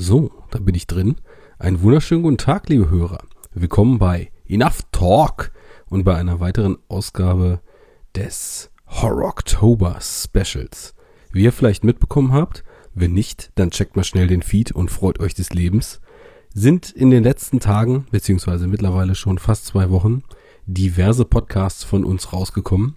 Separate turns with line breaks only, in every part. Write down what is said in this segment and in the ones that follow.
So, da bin ich drin. Einen wunderschönen guten Tag, liebe Hörer. Willkommen bei Enough Talk und bei einer weiteren Ausgabe des Horror October Specials. Wie ihr vielleicht mitbekommen habt, wenn nicht, dann checkt mal schnell den Feed und freut euch des Lebens. Sind in den letzten Tagen, beziehungsweise mittlerweile schon fast zwei Wochen, diverse Podcasts von uns rausgekommen.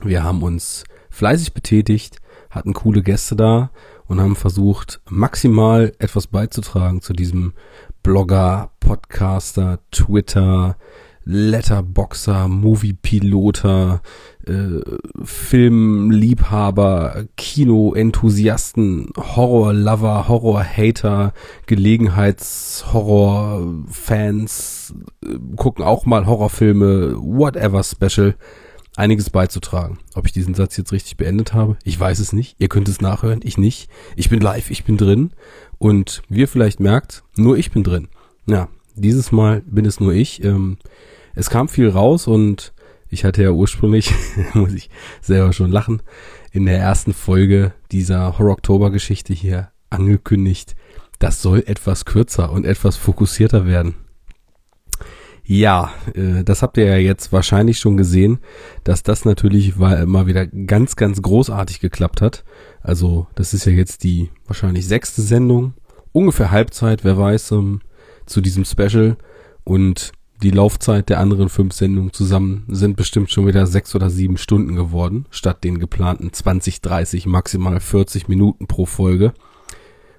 Wir haben uns fleißig betätigt, hatten coole Gäste da und haben versucht, maximal etwas beizutragen zu diesem Blogger, Podcaster, Twitter, Letterboxer, Moviepiloter, äh, Filmliebhaber, Kinoenthusiasten, Horror-Lover, Horror-Hater, Gelegenheits-Horror-Fans, äh, gucken auch mal Horrorfilme, whatever special einiges beizutragen. Ob ich diesen Satz jetzt richtig beendet habe, ich weiß es nicht. Ihr könnt es nachhören, ich nicht. Ich bin live, ich bin drin. Und wie ihr vielleicht merkt, nur ich bin drin. Ja, dieses Mal bin es nur ich. Ähm, es kam viel raus und ich hatte ja ursprünglich, muss ich selber schon lachen, in der ersten Folge dieser Horror-Oktober-Geschichte hier angekündigt, das soll etwas kürzer und etwas fokussierter werden. Ja, äh, das habt ihr ja jetzt wahrscheinlich schon gesehen, dass das natürlich mal wieder ganz, ganz großartig geklappt hat. Also das ist ja jetzt die wahrscheinlich sechste Sendung, ungefähr Halbzeit, wer weiß, ähm, zu diesem Special. Und die Laufzeit der anderen fünf Sendungen zusammen sind bestimmt schon wieder sechs oder sieben Stunden geworden, statt den geplanten 20, 30, maximal 40 Minuten pro Folge.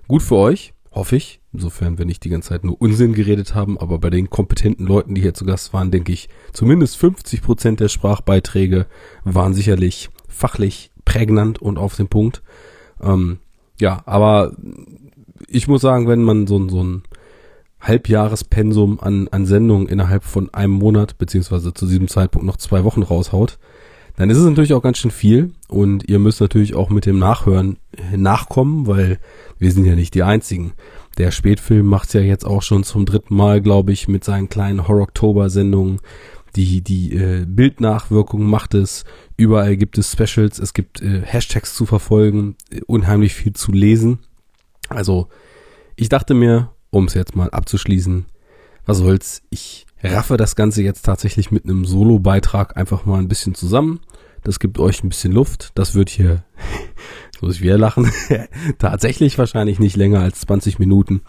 Gut für euch, hoffe ich. Insofern wir nicht die ganze Zeit nur Unsinn geredet haben, aber bei den kompetenten Leuten, die hier zu Gast waren, denke ich, zumindest 50 Prozent der Sprachbeiträge waren sicherlich fachlich prägnant und auf den Punkt. Ähm, ja, aber ich muss sagen, wenn man so, so ein Halbjahrespensum an, an Sendungen innerhalb von einem Monat, beziehungsweise zu diesem Zeitpunkt noch zwei Wochen raushaut, dann ist es natürlich auch ganz schön viel und ihr müsst natürlich auch mit dem Nachhören nachkommen, weil wir sind ja nicht die Einzigen. Der Spätfilm macht's ja jetzt auch schon zum dritten Mal, glaube ich, mit seinen kleinen Horror-Oktober-Sendungen. Die, die äh, Bildnachwirkung macht es. Überall gibt es Specials, es gibt äh, Hashtags zu verfolgen, unheimlich viel zu lesen. Also, ich dachte mir, um es jetzt mal abzuschließen, was soll's, ich raffe das Ganze jetzt tatsächlich mit einem Solo-Beitrag einfach mal ein bisschen zusammen. Das gibt euch ein bisschen Luft. Das wird hier, jetzt muss ich wieder lachen, tatsächlich wahrscheinlich nicht länger als 20 Minuten.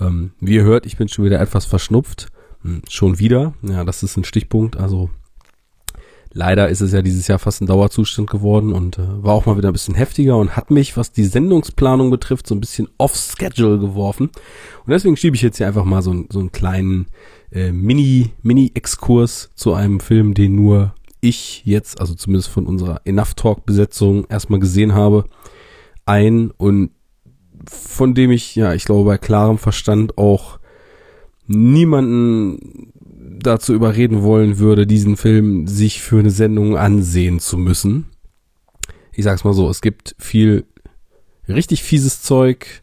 Ähm, wie ihr hört, ich bin schon wieder etwas verschnupft. Hm, schon wieder. Ja, das ist ein Stichpunkt. Also Leider ist es ja dieses Jahr fast ein Dauerzustand geworden und äh, war auch mal wieder ein bisschen heftiger und hat mich, was die Sendungsplanung betrifft, so ein bisschen off-schedule geworfen. Und deswegen schiebe ich jetzt hier einfach mal so, so einen kleinen äh, Mini, Mini-Exkurs zu einem Film, den nur ich jetzt, also zumindest von unserer Enough Talk-Besetzung erstmal gesehen habe, ein und von dem ich, ja, ich glaube, bei klarem Verstand auch niemanden dazu überreden wollen würde, diesen Film sich für eine Sendung ansehen zu müssen. Ich sag's mal so, es gibt viel richtig fieses Zeug,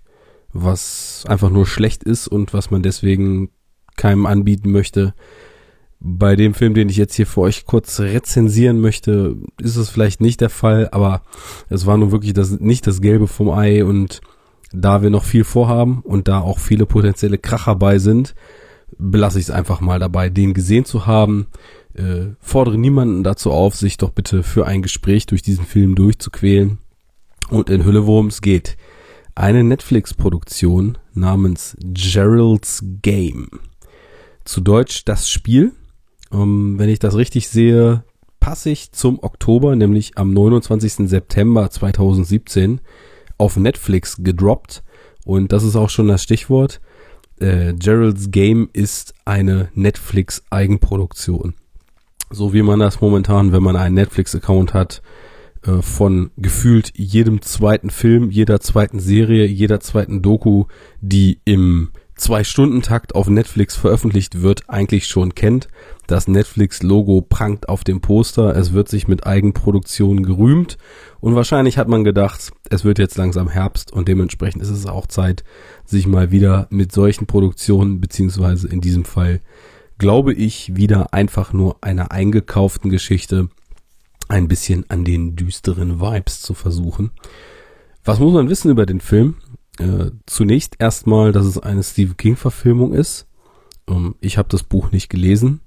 was einfach nur schlecht ist und was man deswegen keinem anbieten möchte. Bei dem Film, den ich jetzt hier für euch kurz rezensieren möchte, ist es vielleicht nicht der Fall, aber es war nun wirklich das, nicht das Gelbe vom Ei und da wir noch viel vorhaben und da auch viele potenzielle Kracher bei sind, belasse ich es einfach mal dabei, den gesehen zu haben. Äh, fordere niemanden dazu auf, sich doch bitte für ein Gespräch durch diesen Film durchzuquälen. Und in Hülle, worum es geht. Eine Netflix-Produktion namens Gerald's Game. Zu Deutsch das Spiel. Ähm, wenn ich das richtig sehe, passe ich zum Oktober, nämlich am 29. September 2017, auf Netflix gedroppt. Und das ist auch schon das Stichwort äh, Gerald's Game ist eine Netflix-Eigenproduktion. So wie man das momentan, wenn man einen Netflix-Account hat, äh, von gefühlt jedem zweiten Film, jeder zweiten Serie, jeder zweiten Doku, die im Zwei-Stunden-Takt auf Netflix veröffentlicht wird, eigentlich schon kennt. Das Netflix-Logo prangt auf dem Poster, es wird sich mit Eigenproduktionen gerühmt und wahrscheinlich hat man gedacht, es wird jetzt langsam Herbst und dementsprechend ist es auch Zeit, sich mal wieder mit solchen Produktionen, beziehungsweise in diesem Fall, glaube ich, wieder einfach nur einer eingekauften Geschichte ein bisschen an den düsteren Vibes zu versuchen. Was muss man wissen über den Film? Äh, zunächst erstmal, dass es eine Stephen King-Verfilmung ist. Ähm, ich habe das Buch nicht gelesen.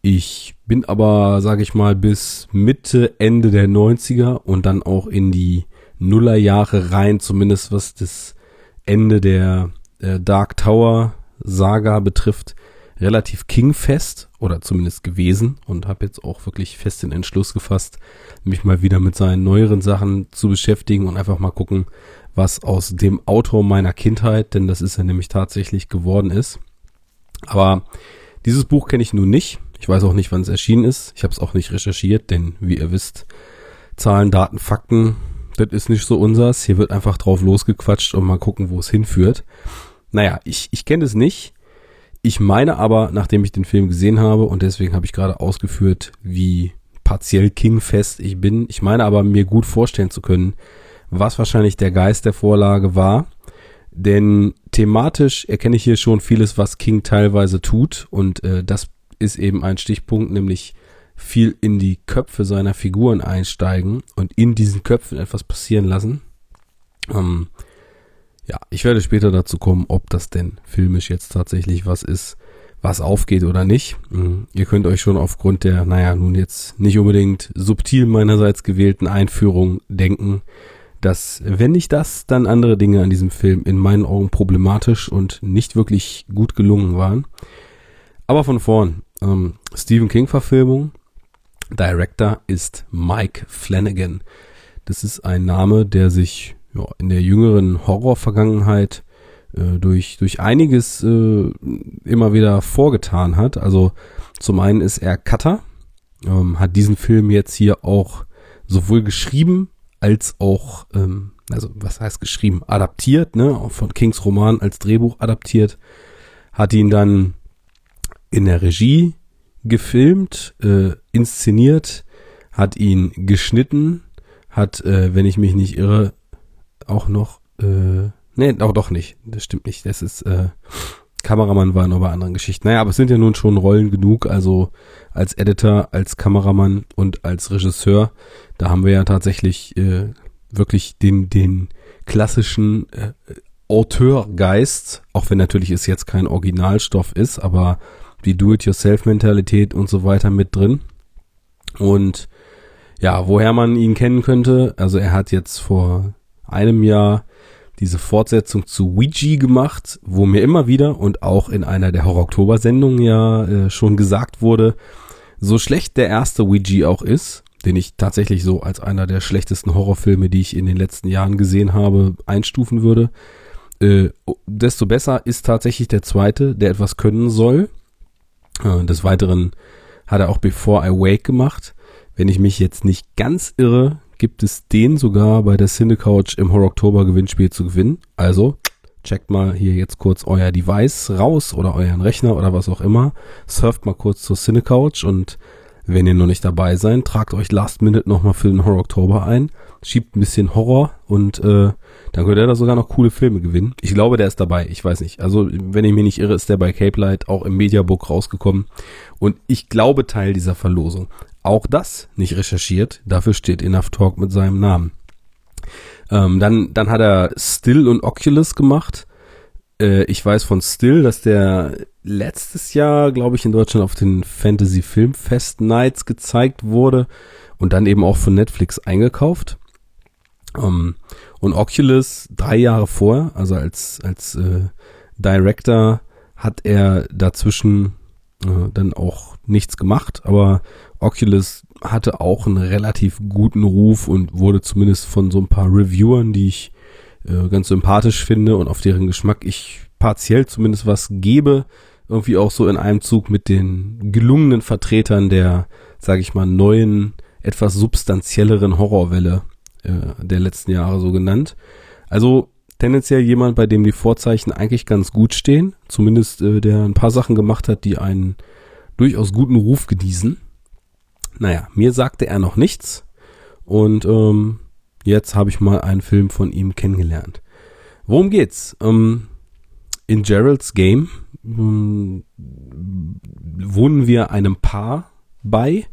Ich bin aber, sage ich mal, bis Mitte, Ende der 90er und dann auch in die Nullerjahre rein, zumindest was das Ende der äh, Dark Tower Saga betrifft, relativ King-fest oder zumindest gewesen und habe jetzt auch wirklich fest den Entschluss gefasst, mich mal wieder mit seinen neueren Sachen zu beschäftigen und einfach mal gucken, was aus dem Autor meiner Kindheit, denn das ist er nämlich tatsächlich geworden ist. Aber dieses Buch kenne ich nun nicht. Ich weiß auch nicht, wann es erschienen ist. Ich habe es auch nicht recherchiert, denn wie ihr wisst, Zahlen, Daten, Fakten, das ist nicht so unsers. Hier wird einfach drauf losgequatscht und mal gucken, wo es hinführt. Naja, ich, ich kenne es nicht. Ich meine aber, nachdem ich den Film gesehen habe, und deswegen habe ich gerade ausgeführt, wie partiell King-fest ich bin, ich meine aber, mir gut vorstellen zu können, was wahrscheinlich der Geist der Vorlage war. Denn thematisch erkenne ich hier schon vieles, was King teilweise tut. Und äh, das ist eben ein Stichpunkt, nämlich viel in die Köpfe seiner Figuren einsteigen und in diesen Köpfen etwas passieren lassen. Ähm, ja, ich werde später dazu kommen, ob das denn filmisch jetzt tatsächlich was ist, was aufgeht oder nicht. Mhm. Ihr könnt euch schon aufgrund der, naja, nun jetzt nicht unbedingt subtil meinerseits gewählten Einführung denken, dass, wenn nicht das, dann andere Dinge an diesem Film in meinen Augen problematisch und nicht wirklich gut gelungen waren. Aber von vorn, ähm, Stephen King-Verfilmung, Director ist Mike Flanagan. Das ist ein Name, der sich ja, in der jüngeren Horror-Vergangenheit äh, durch, durch einiges äh, immer wieder vorgetan hat. Also zum einen ist er Cutter, ähm, hat diesen Film jetzt hier auch sowohl geschrieben als auch, ähm, also was heißt geschrieben, adaptiert, ne, auch von Kings Roman als Drehbuch adaptiert, hat ihn dann in der Regie gefilmt, äh, inszeniert, hat ihn geschnitten, hat, äh, wenn ich mich nicht irre, auch noch, äh, nee, auch doch nicht. Das stimmt nicht. Das ist, äh, Kameramann war noch bei anderen Geschichten. Naja, aber es sind ja nun schon Rollen genug, also als Editor, als Kameramann und als Regisseur. Da haben wir ja tatsächlich äh, wirklich den, den klassischen äh, Auteurgeist, auch wenn natürlich es jetzt kein Originalstoff ist, aber die Do-it-yourself-Mentalität und so weiter mit drin. Und ja, woher man ihn kennen könnte, also er hat jetzt vor einem Jahr diese Fortsetzung zu Ouija gemacht, wo mir immer wieder und auch in einer der Horror-Oktober-Sendungen ja äh, schon gesagt wurde, so schlecht der erste Ouija auch ist, den ich tatsächlich so als einer der schlechtesten Horrorfilme, die ich in den letzten Jahren gesehen habe, einstufen würde, äh, desto besser ist tatsächlich der zweite, der etwas können soll. Äh, des Weiteren hat er auch Before I Wake gemacht. Wenn ich mich jetzt nicht ganz irre, gibt es den sogar bei der Cinecouch im Horror Oktober Gewinnspiel zu gewinnen. Also checkt mal hier jetzt kurz euer Device raus oder euren Rechner oder was auch immer. Surft mal kurz zur Cinecouch und wenn ihr noch nicht dabei seid, tragt euch Last Minute nochmal für den Horror Oktober ein, schiebt ein bisschen Horror und äh, dann könnt ihr da sogar noch coole Filme gewinnen. Ich glaube, der ist dabei, ich weiß nicht. Also, wenn ich mich nicht irre, ist der bei Cape Light auch im Mediabook rausgekommen und ich glaube Teil dieser Verlosung. Auch das nicht recherchiert, dafür steht Enough Talk mit seinem Namen. Ähm, dann, dann hat er Still und Oculus gemacht. Äh, ich weiß von Still, dass der letztes Jahr, glaube ich, in Deutschland auf den Fantasy Filmfest Nights gezeigt wurde und dann eben auch von Netflix eingekauft. Ähm, und Oculus drei Jahre vor, also als, als äh, Director, hat er dazwischen äh, dann auch nichts gemacht, aber Oculus hatte auch einen relativ guten Ruf und wurde zumindest von so ein paar Reviewern, die ich äh, ganz sympathisch finde und auf deren Geschmack ich partiell zumindest was gebe, irgendwie auch so in einem Zug mit den gelungenen Vertretern der, sage ich mal, neuen, etwas substanzielleren Horrorwelle äh, der letzten Jahre so genannt. Also tendenziell jemand, bei dem die Vorzeichen eigentlich ganz gut stehen, zumindest äh, der ein paar Sachen gemacht hat, die einen durchaus guten Ruf genießen. Naja, mir sagte er noch nichts und ähm, jetzt habe ich mal einen Film von ihm kennengelernt. Worum geht's? Ähm, in Geralds Game ähm, wohnen wir einem Paar bei,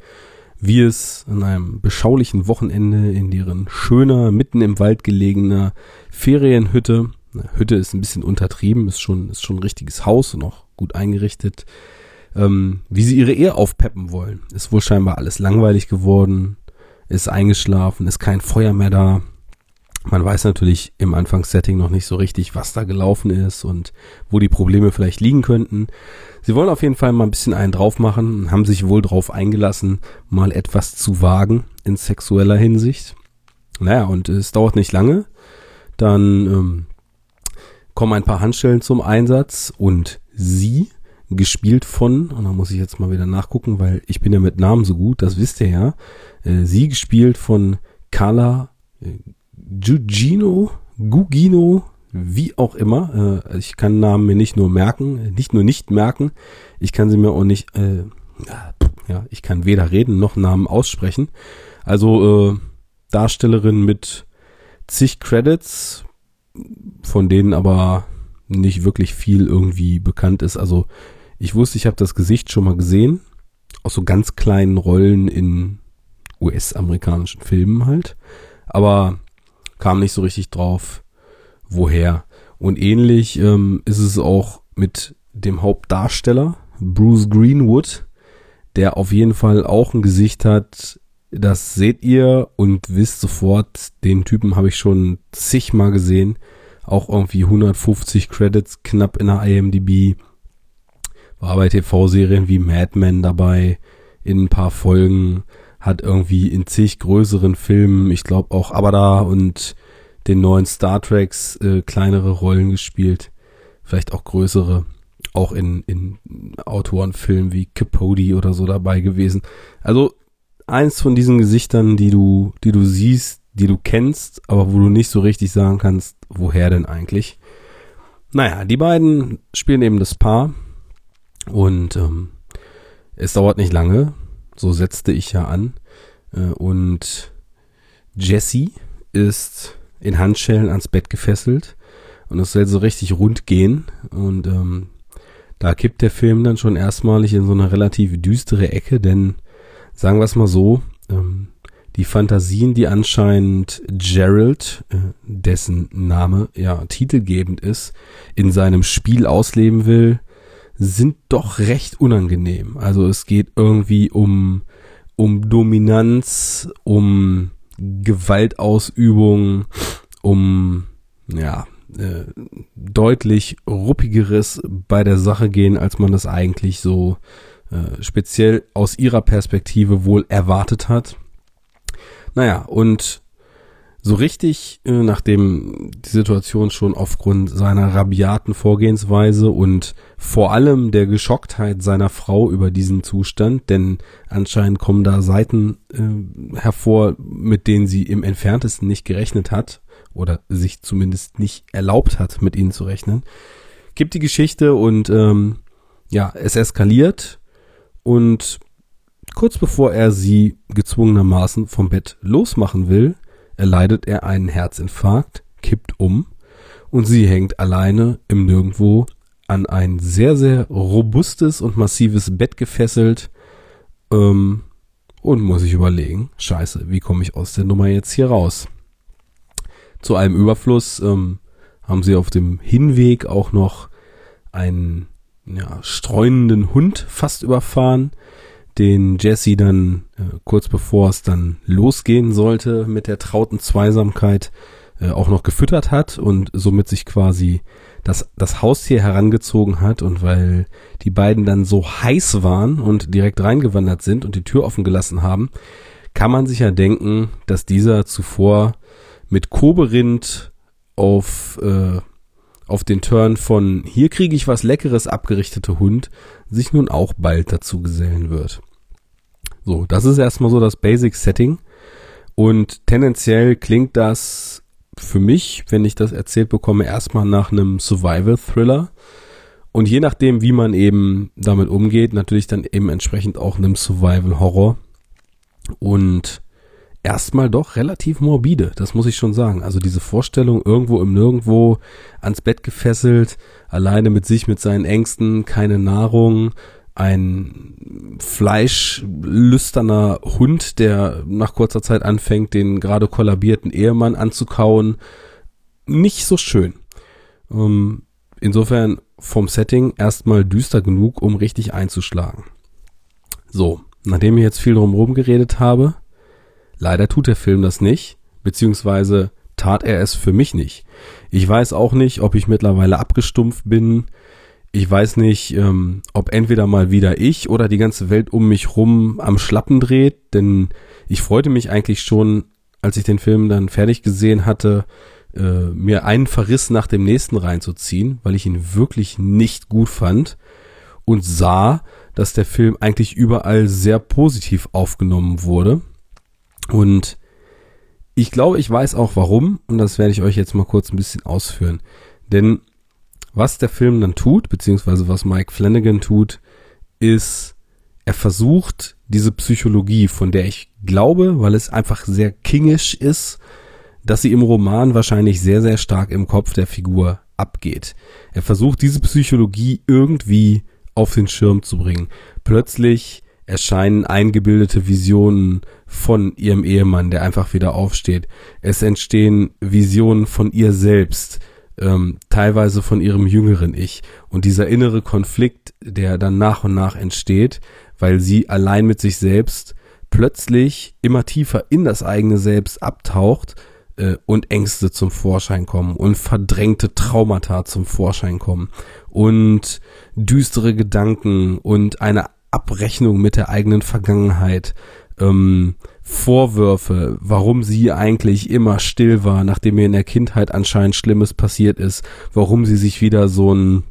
wie es an einem beschaulichen Wochenende in deren schöner, mitten im Wald gelegener Ferienhütte Hütte ist ein bisschen untertrieben, ist schon, ist schon ein richtiges Haus und auch gut eingerichtet. Ähm, wie sie ihre Ehe aufpeppen wollen. Ist wohl scheinbar alles langweilig geworden, ist eingeschlafen, ist kein Feuer mehr da. Man weiß natürlich im Anfangssetting noch nicht so richtig, was da gelaufen ist und wo die Probleme vielleicht liegen könnten. Sie wollen auf jeden Fall mal ein bisschen einen drauf machen, haben sich wohl drauf eingelassen, mal etwas zu wagen in sexueller Hinsicht. Naja, und es dauert nicht lange. Dann ähm, kommen ein paar Handschellen zum Einsatz und sie, gespielt von, und da muss ich jetzt mal wieder nachgucken, weil ich bin ja mit Namen so gut, das wisst ihr ja, äh, sie gespielt von Carla äh, Gugino, Gugino, wie auch immer. Äh, ich kann Namen mir nicht nur merken, nicht nur nicht merken, ich kann sie mir auch nicht, äh, ja, ich kann weder reden noch Namen aussprechen. Also äh, Darstellerin mit zig Credits, von denen aber nicht wirklich viel irgendwie bekannt ist. Also ich wusste, ich habe das Gesicht schon mal gesehen, aus so ganz kleinen Rollen in US-amerikanischen Filmen halt, aber kam nicht so richtig drauf, woher. Und ähnlich ähm, ist es auch mit dem Hauptdarsteller, Bruce Greenwood, der auf jeden Fall auch ein Gesicht hat, das seht ihr und wisst sofort, den Typen habe ich schon zigmal gesehen. Auch irgendwie 150 Credits knapp in der IMDb. War bei TV-Serien wie Mad Men dabei, in ein paar Folgen, hat irgendwie in zig größeren Filmen, ich glaube auch Abada und den neuen Star Treks äh, kleinere Rollen gespielt, vielleicht auch größere, auch in, in Autorenfilmen wie Capote oder so dabei gewesen. Also eins von diesen Gesichtern, die du, die du siehst, die du kennst, aber wo du nicht so richtig sagen kannst, woher denn eigentlich. Naja, die beiden spielen eben das Paar und ähm, es dauert nicht lange, so setzte ich ja an. Äh, und Jesse ist in Handschellen ans Bett gefesselt. Und es soll so richtig rund gehen. Und ähm, da kippt der Film dann schon erstmalig in so eine relativ düstere Ecke, denn sagen wir es mal so, ähm, die Fantasien, die anscheinend Gerald, äh, dessen Name ja titelgebend ist, in seinem Spiel ausleben will, sind doch recht unangenehm. Also es geht irgendwie um, um Dominanz, um Gewaltausübung, um, ja, äh, deutlich ruppigeres bei der Sache gehen, als man das eigentlich so äh, speziell aus ihrer Perspektive wohl erwartet hat. Naja, und so richtig, äh, nachdem die Situation schon aufgrund seiner rabiaten Vorgehensweise und vor allem der Geschocktheit seiner Frau über diesen Zustand, denn anscheinend kommen da Seiten äh, hervor, mit denen sie im entferntesten nicht gerechnet hat oder sich zumindest nicht erlaubt hat, mit ihnen zu rechnen, gibt die Geschichte und ähm, ja, es eskaliert und kurz bevor er sie gezwungenermaßen vom Bett losmachen will, erleidet er einen Herzinfarkt, kippt um und sie hängt alleine im Nirgendwo an ein sehr, sehr robustes und massives Bett gefesselt ähm, und muss sich überlegen, scheiße, wie komme ich aus der Nummer jetzt hier raus? Zu allem Überfluss ähm, haben sie auf dem Hinweg auch noch einen ja, streunenden Hund fast überfahren, den Jesse dann äh, kurz bevor es dann losgehen sollte mit der trauten Zweisamkeit äh, auch noch gefüttert hat und somit sich quasi das, das Haustier herangezogen hat und weil die beiden dann so heiß waren und direkt reingewandert sind und die Tür offen gelassen haben, kann man sich ja denken, dass dieser zuvor mit Koberind auf äh, auf den Turn von hier kriege ich was Leckeres abgerichtete Hund sich nun auch bald dazu gesellen wird. So, das ist erstmal so das Basic Setting. Und tendenziell klingt das für mich, wenn ich das erzählt bekomme, erstmal nach einem Survival Thriller. Und je nachdem, wie man eben damit umgeht, natürlich dann eben entsprechend auch einem Survival Horror. Und erstmal doch relativ morbide, das muss ich schon sagen. Also diese Vorstellung, irgendwo im Nirgendwo ans Bett gefesselt, alleine mit sich, mit seinen Ängsten, keine Nahrung, ein fleischlüsterner Hund, der nach kurzer Zeit anfängt, den gerade kollabierten Ehemann anzukauen. Nicht so schön. Ähm, insofern vom Setting erstmal düster genug, um richtig einzuschlagen. So, nachdem ich jetzt viel drumherum geredet habe, leider tut der Film das nicht, beziehungsweise tat er es für mich nicht. Ich weiß auch nicht, ob ich mittlerweile abgestumpft bin. Ich weiß nicht, ähm, ob entweder mal wieder ich oder die ganze Welt um mich rum am Schlappen dreht, denn ich freute mich eigentlich schon, als ich den Film dann fertig gesehen hatte, äh, mir einen Verriss nach dem nächsten reinzuziehen, weil ich ihn wirklich nicht gut fand und sah, dass der Film eigentlich überall sehr positiv aufgenommen wurde. Und ich glaube, ich weiß auch warum und das werde ich euch jetzt mal kurz ein bisschen ausführen. Denn was der Film dann tut, beziehungsweise was Mike Flanagan tut, ist, er versucht diese Psychologie, von der ich glaube, weil es einfach sehr kingisch ist, dass sie im Roman wahrscheinlich sehr, sehr stark im Kopf der Figur abgeht. Er versucht diese Psychologie irgendwie auf den Schirm zu bringen. Plötzlich erscheinen eingebildete Visionen von ihrem Ehemann, der einfach wieder aufsteht. Es entstehen Visionen von ihr selbst, ähm, teilweise von ihrem jüngeren Ich. Und dieser innere Konflikt, der dann nach und nach entsteht, weil sie allein mit sich selbst plötzlich immer tiefer in das eigene Selbst abtaucht äh, und Ängste zum Vorschein kommen und verdrängte Traumata zum Vorschein kommen und düstere Gedanken und eine Abrechnung mit der eigenen Vergangenheit, ähm, Vorwürfe, warum sie eigentlich immer still war, nachdem ihr in der Kindheit anscheinend Schlimmes passiert ist, warum sie sich wieder so ein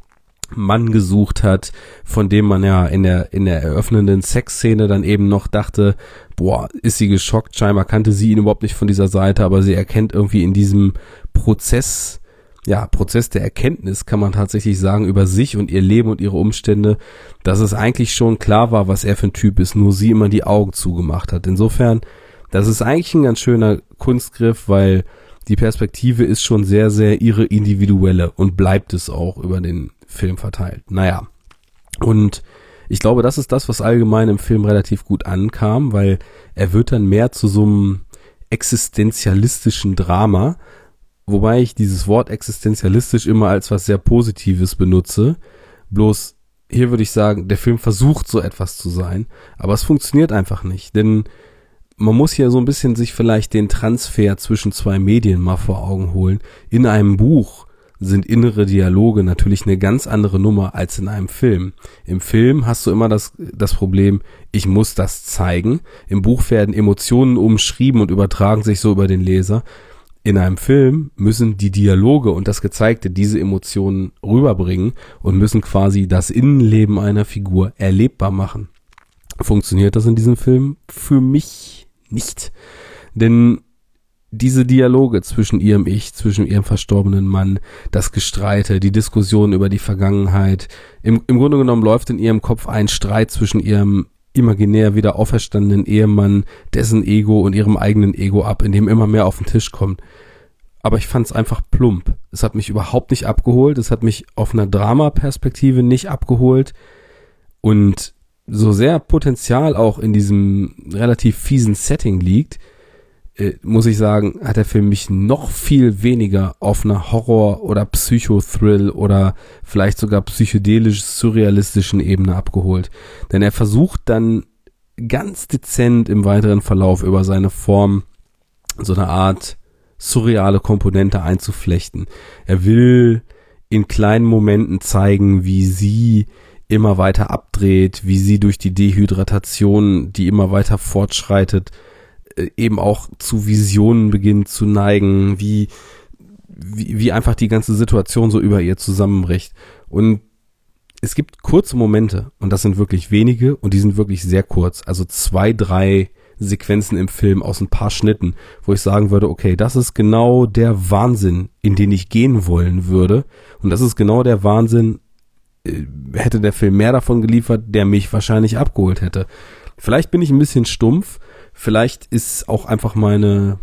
Mann gesucht hat, von dem man ja in der, in der eröffnenden Sexszene dann eben noch dachte, boah, ist sie geschockt, scheinbar kannte sie ihn überhaupt nicht von dieser Seite, aber sie erkennt irgendwie in diesem Prozess, ja, Prozess der Erkenntnis, kann man tatsächlich sagen, über sich und ihr Leben und ihre Umstände, dass es eigentlich schon klar war, was er für ein Typ ist, nur sie immer die Augen zugemacht hat. Insofern, das ist eigentlich ein ganz schöner Kunstgriff, weil die Perspektive ist schon sehr, sehr ihre individuelle und bleibt es auch über den Film verteilt. Naja. Und ich glaube, das ist das, was allgemein im Film relativ gut ankam, weil er wird dann mehr zu so einem existenzialistischen Drama, wobei ich dieses Wort existenzialistisch immer als was sehr Positives benutze. Bloß hier würde ich sagen, der Film versucht so etwas zu sein, aber es funktioniert einfach nicht, denn man muss hier so ein bisschen sich vielleicht den Transfer zwischen zwei Medien mal vor Augen holen. In einem Buch sind innere Dialoge natürlich eine ganz andere Nummer als in einem Film. Im Film hast du immer das, das Problem, ich muss das zeigen. Im Buch werden Emotionen umschrieben und übertragen sich so über den Leser. In einem Film müssen die Dialoge und das Gezeigte diese Emotionen rüberbringen und müssen quasi das Innenleben einer Figur erlebbar machen. Funktioniert das in diesem Film? Für mich nicht. Denn diese Dialoge zwischen ihrem Ich, zwischen ihrem verstorbenen Mann, das Gestreite, die Diskussion über die Vergangenheit. Im, Im Grunde genommen läuft in ihrem Kopf ein Streit zwischen ihrem imaginär wieder auferstandenen Ehemann, dessen Ego und ihrem eigenen Ego ab, in dem immer mehr auf den Tisch kommt. Aber ich fand es einfach plump. Es hat mich überhaupt nicht abgeholt. Es hat mich auf einer Drama-Perspektive nicht abgeholt. Und so sehr Potenzial auch in diesem relativ fiesen Setting liegt, äh, muss ich sagen, hat der Film mich noch viel weniger auf einer Horror- oder Psychothrill oder vielleicht sogar psychedelisch-surrealistischen Ebene abgeholt. Denn er versucht dann ganz dezent im weiteren Verlauf über seine Form so eine Art surreale Komponente einzuflechten. Er will in kleinen Momenten zeigen, wie sie immer weiter abdreht, wie sie durch die Dehydratation, die immer weiter fortschreitet, eben auch zu Visionen beginnt zu neigen, wie, wie, wie einfach die ganze Situation so über ihr zusammenbricht. Und es gibt kurze Momente, und das sind wirklich wenige, und die sind wirklich sehr kurz. Also zwei, drei Sequenzen im Film aus ein paar Schnitten, wo ich sagen würde, okay, das ist genau der Wahnsinn, in den ich gehen wollen würde. Und das ist genau der Wahnsinn, äh, hätte der Film mehr davon geliefert, der mich wahrscheinlich abgeholt hätte. Vielleicht bin ich ein bisschen stumpf, Vielleicht ist auch einfach meine,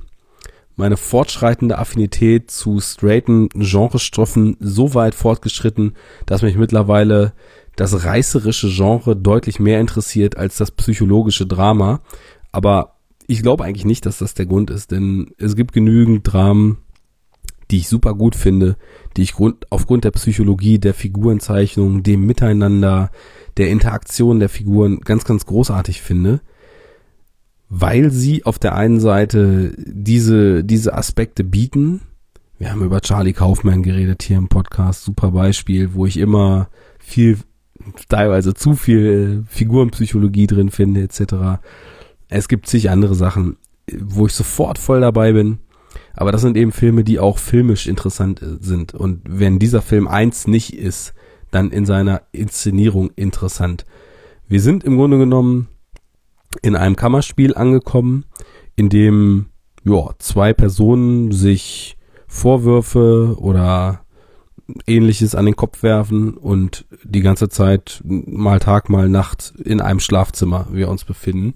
meine fortschreitende Affinität zu straighten Genrestoffen so weit fortgeschritten, dass mich mittlerweile das reißerische Genre deutlich mehr interessiert als das psychologische Drama. Aber ich glaube eigentlich nicht, dass das der Grund ist, denn es gibt genügend Dramen, die ich super gut finde, die ich Grund, aufgrund der Psychologie, der Figurenzeichnung, dem Miteinander, der Interaktion der Figuren ganz, ganz großartig finde, weil sie auf der einen Seite diese, diese Aspekte bieten. Wir haben über Charlie Kaufman geredet hier im Podcast, super Beispiel, wo ich immer viel, teilweise zu viel Figurenpsychologie drin finde, etc. Es gibt zig andere Sachen, wo ich sofort voll dabei bin. Aber das sind eben Filme, die auch filmisch interessant äh, sind. Und wenn dieser Film eins nicht ist, dann in seiner Inszenierung interessant. Wir sind im Grunde genommen in einem Kammerspiel angekommen, in dem ja, zwei Personen sich Vorwürfe oder ähnliches an den Kopf werfen und die ganze Zeit mal Tag, mal Nacht in einem Schlafzimmer wir uns befinden.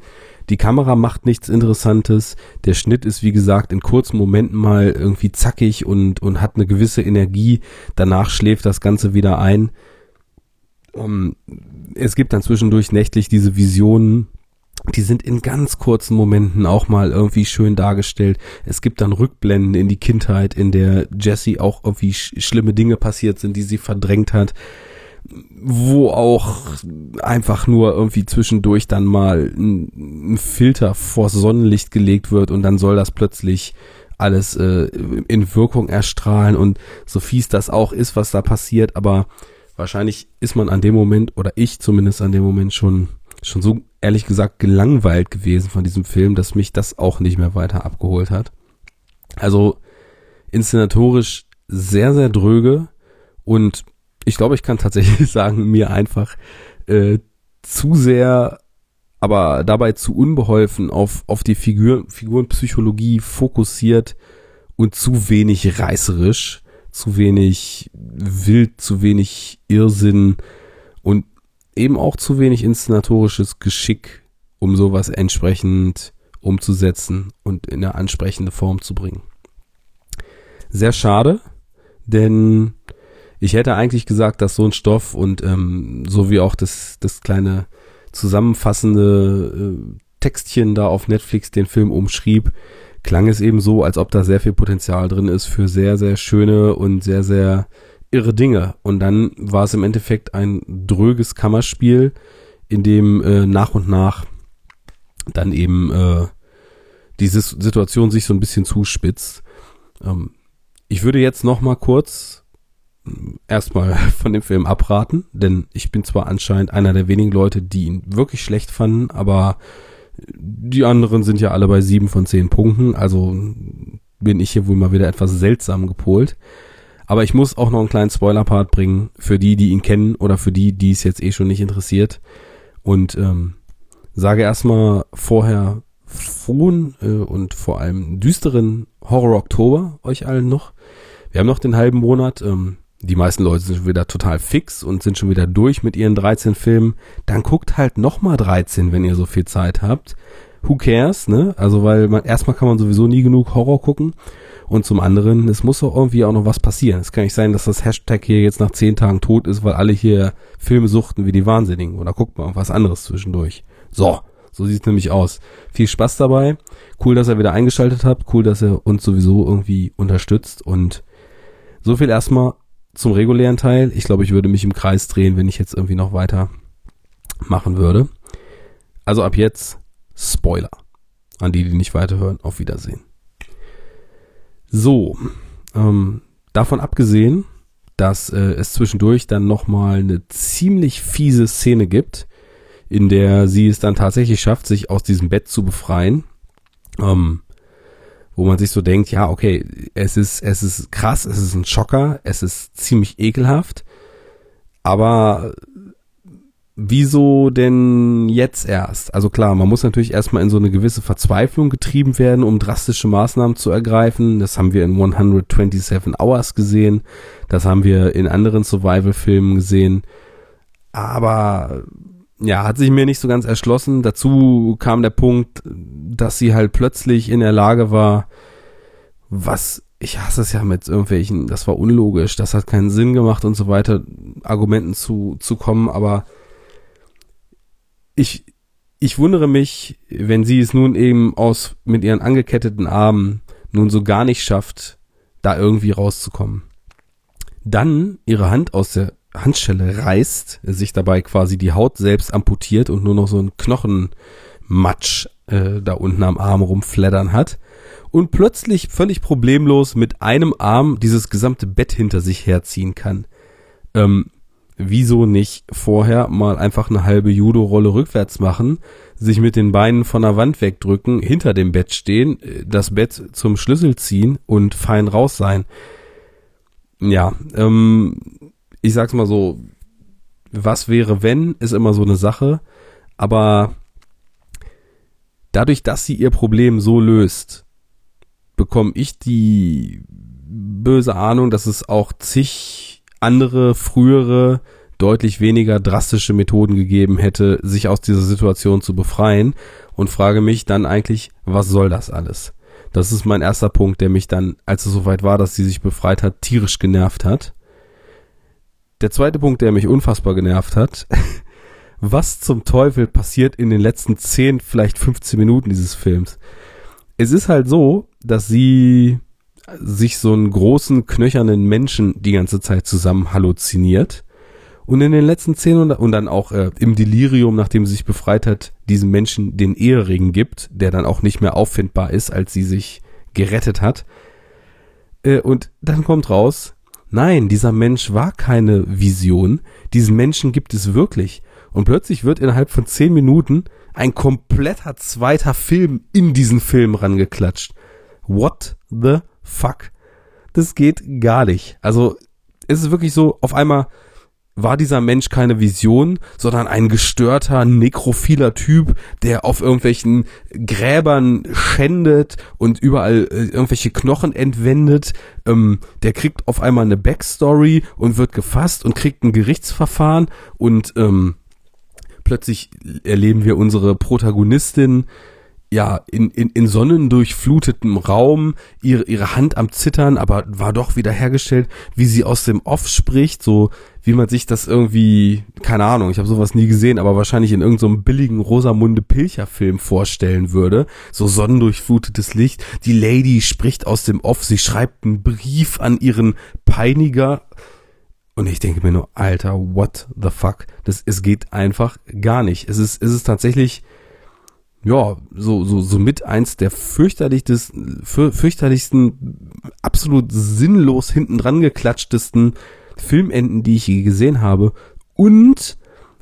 Die Kamera macht nichts Interessantes. Der Schnitt ist, wie gesagt, in kurzen Momenten mal irgendwie zackig und, und hat eine gewisse Energie. Danach schläft das Ganze wieder ein. Um, es gibt dann zwischendurch nächtlich diese Visionen, die sind in ganz kurzen Momenten auch mal irgendwie schön dargestellt. Es gibt dann Rückblenden in die Kindheit, in der Jessie auch irgendwie sch schlimme Dinge passiert sind, die sie verdrängt hat wo auch einfach nur irgendwie zwischendurch dann mal ein, Filter vor Sonnenlicht gelegt wird und dann soll das plötzlich alles äh, in Wirkung erstrahlen und so fies das auch ist, was da passiert, aber wahrscheinlich ist man an dem Moment oder ich zumindest an dem Moment schon schon so ehrlich gesagt gelangweilt gewesen von diesem Film, dass mich das auch nicht mehr weiter abgeholt hat. Also inszenatorisch sehr sehr dröge und ich glaube, ich kann tatsächlich sagen, mir einfach äh, zu sehr, aber dabei zu unbeholfen auf, auf die Figur, Figurenpsychologie fokussiert und zu wenig reißerisch, zu wenig wild, zu wenig Irrsinn eben auch zu wenig inszenatorisches Geschick, um sowas entsprechend umzusetzen und in eine ansprechende Form zu bringen. Sehr schade, denn ich hätte eigentlich gesagt, dass so ein Stoff und ähm, so wie auch das, das kleine zusammenfassende äh, Textchen da auf Netflix den Film umschrieb, klang es eben so, als ob da sehr viel Potenzial drin ist für sehr, sehr schöne und sehr, sehr irre Dinge. Und dann war es im Endeffekt ein dröges Kammerspiel, in dem äh, nach und nach dann eben äh, diese Situation sich so ein bisschen zuspitzt. Ähm, ich würde jetzt noch mal kurz erstmal von dem Film abraten, denn ich bin zwar anscheinend einer der wenigen Leute, die ihn wirklich schlecht fanden, aber die anderen sind ja alle bei sieben von zehn Punkten, also bin ich hier wohl mal wieder etwas seltsam gepolt. Aber ich muss auch noch einen kleinen Spoiler-Part bringen für die, die ihn kennen oder für die, die es jetzt eh schon nicht interessiert. Und ähm, sage erstmal vorher frohen äh, und vor allem düsteren Horror Oktober euch allen noch. Wir haben noch den halben Monat. Ähm, die meisten Leute sind schon wieder total fix und sind schon wieder durch mit ihren 13 Filmen, dann guckt halt nochmal 13, wenn ihr so viel Zeit habt. Who cares, ne? Also, weil man, erstmal kann man sowieso nie genug Horror gucken. Und zum anderen, es muss doch irgendwie auch noch was passieren. Es kann nicht sein, dass das Hashtag hier jetzt nach 10 Tagen tot ist, weil alle hier Filme suchten wie die Wahnsinnigen. Oder guckt mal was anderes zwischendurch. So, so sieht's nämlich aus. Viel Spaß dabei. Cool, dass ihr wieder eingeschaltet habt. Cool, dass ihr uns sowieso irgendwie unterstützt. Und so viel erstmal zum regulären Teil. Ich glaube, ich würde mich im Kreis drehen, wenn ich jetzt irgendwie noch weiter machen würde. Also ab jetzt Spoiler. An die, die nicht weiterhören, auf Wiedersehen. So, ähm, davon abgesehen, dass äh, es zwischendurch dann nochmal eine ziemlich fiese Szene gibt, in der sie es dann tatsächlich schafft, sich aus diesem Bett zu befreien. Ähm, wo man sich so denkt, ja, okay, es ist, es ist krass, es ist ein Schocker, es ist ziemlich ekelhaft, aber wieso denn jetzt erst? Also klar, man muss natürlich erstmal in so eine gewisse Verzweiflung getrieben werden, um drastische Maßnahmen zu ergreifen. Das haben wir in 127 Hours gesehen, das haben wir in anderen Survival-Filmen gesehen. Aber ja, hat sich mir nicht so ganz erschlossen. Dazu kam der Punkt, dass sie halt plötzlich in der Lage war, was, ich hasse es ja mit irgendwelchen, das war unlogisch, das hat keinen Sinn gemacht und so weiter, Argumenten zu, zu kommen, aber ich, ich wundere mich, wenn sie es nun eben aus, mit ihren angeketteten Armen nun so gar nicht schafft, da irgendwie rauszukommen. dann ihre Hand aus der Handschelle reißt, sich dabei quasi die Haut selbst amputiert und nur noch so ein Knochenmatsch äh, da unten am Arm rumfleddern hat und plötzlich völlig problemlos mit einem Arm dieses gesamte Bett hinter sich herziehen kann. Ähm, wieso nicht vorher mal einfach eine halbe Judo-Rolle rückwärts machen, sich mit den Beinen von der Wand wegdrücken, hinter dem Bett stehen, das Bett zum Schlüssel ziehen und fein raus sein. Ja, ähm, ich sag's mal so, was wäre wenn, ist immer so eine Sache, aber dadurch, dass sie ihr Problem so löst, bekomme ich die böse Ahnung, dass es auch zig andere, frühere, deutlich weniger drastische Methoden gegeben hätte, sich aus dieser Situation zu befreien und frage mich dann eigentlich, was soll das alles? Das ist mein erster Punkt, der mich dann, als es soweit war, dass sie sich befreit hat, tierisch genervt hat. Der zweite Punkt, der mich unfassbar genervt hat, was zum Teufel passiert in den letzten 10, vielleicht 15 Minuten dieses Films? Es ist halt so, dass sie sich so einen großen, knöchernen Menschen die ganze Zeit zusammen halluziniert. Und in den letzten zehn und, und dann auch äh, im Delirium, nachdem sie sich befreit hat, diesem Menschen den Ehering gibt, der dann auch nicht mehr auffindbar ist, als sie sich gerettet hat. Äh, und dann kommt raus, nein, dieser Mensch war keine Vision, diesen Menschen gibt es wirklich. Und plötzlich wird innerhalb von zehn Minuten ein kompletter zweiter Film in diesen Film rangeklatscht. What the fuck? Das geht gar nicht. Also es ist wirklich so, auf einmal war dieser Mensch keine Vision, sondern ein gestörter, nekrophiler Typ, der auf irgendwelchen Gräbern schändet und überall äh, irgendwelche Knochen entwendet. Ähm, der kriegt auf einmal eine Backstory und wird gefasst und kriegt ein Gerichtsverfahren und ähm, plötzlich erleben wir unsere Protagonistin ja, in, in, in sonnendurchflutetem Raum, ihre, ihre Hand am Zittern, aber war doch wieder hergestellt, wie sie aus dem Off spricht, so wie man sich das irgendwie, keine Ahnung, ich habe sowas nie gesehen, aber wahrscheinlich in irgendeinem so billigen Rosamunde Pilcher-Film vorstellen würde. So sonnendurchflutetes Licht. Die Lady spricht aus dem Off, sie schreibt einen Brief an ihren Peiniger. Und ich denke mir nur, Alter, what the fuck? Das, es geht einfach gar nicht. Es ist, es ist tatsächlich ja, so, so, so mit eins der fürchterlichsten, fürchterlichsten, absolut sinnlos hinten dran geklatschtesten Filmenden, die ich je gesehen habe. Und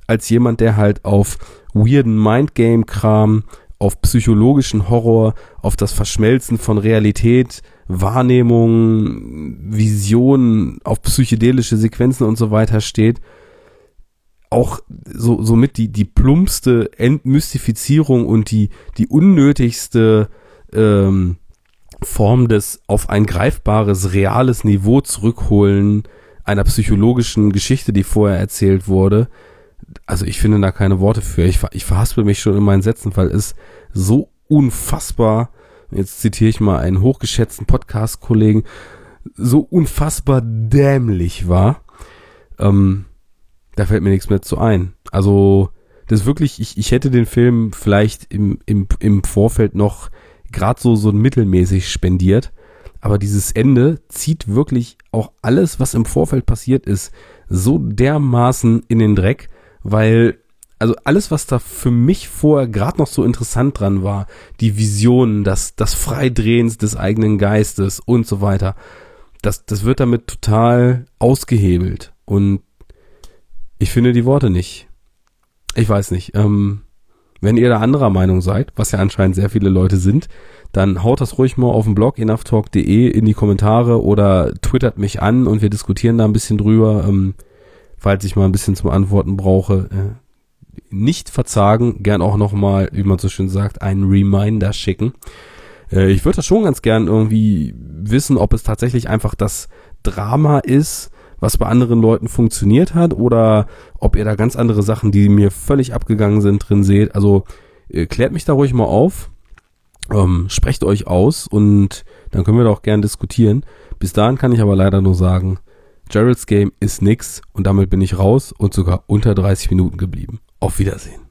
als jemand, der halt auf weirden Mindgame-Kram, auf psychologischen Horror, auf das Verschmelzen von Realität, Wahrnehmung, Visionen, auf psychedelische Sequenzen und so weiter steht, auch so somit die die plumpste Entmystifizierung und die die unnötigste ähm, Form des auf ein greifbares reales Niveau zurückholen einer psychologischen Geschichte, die vorher erzählt wurde. Also ich finde da keine Worte für. Ich, ich verhaspel mich schon in meinen Sätzen, weil es so unfassbar, jetzt zitiere ich mal einen hochgeschätzten Podcast-Kollegen, so unfassbar dämlich war. Ähm, da fällt mir nichts mehr zu ein. Also, das ist wirklich, ich, ich hätte den Film vielleicht im, im, im Vorfeld noch gerade so, so mittelmäßig spendiert. Aber dieses Ende zieht wirklich auch alles, was im Vorfeld passiert ist, so dermaßen in den Dreck, weil also alles, was da für mich vorher gerade noch so interessant dran war, die Visionen, das, das Freidrehens des eigenen Geistes und so weiter, das, das wird damit total ausgehebelt. Und ich finde die Worte nicht. Ich weiß nicht. Ähm, wenn ihr da anderer Meinung seid, was ja anscheinend sehr viele Leute sind, dann haut das ruhig mal auf dem Blog enoughtalk.de in die Kommentare oder twittert mich an und wir diskutieren da ein bisschen drüber, ähm, falls ich mal ein bisschen zum Antworten brauche. Äh, nicht verzagen, gern auch nochmal, wie man so schön sagt, einen Reminder schicken. Äh, ich würde das schon ganz gern irgendwie wissen, ob es tatsächlich einfach das Drama ist, was bei anderen Leuten funktioniert hat oder ob ihr da ganz andere Sachen, die mir völlig abgegangen sind, drin seht. Also äh, klärt mich da ruhig mal auf, ähm, sprecht euch aus und dann können wir da auch gern diskutieren. Bis dahin kann ich aber leider nur sagen, Gerald's Game ist nix und damit bin ich raus und sogar unter 30 Minuten geblieben. Auf Wiedersehen.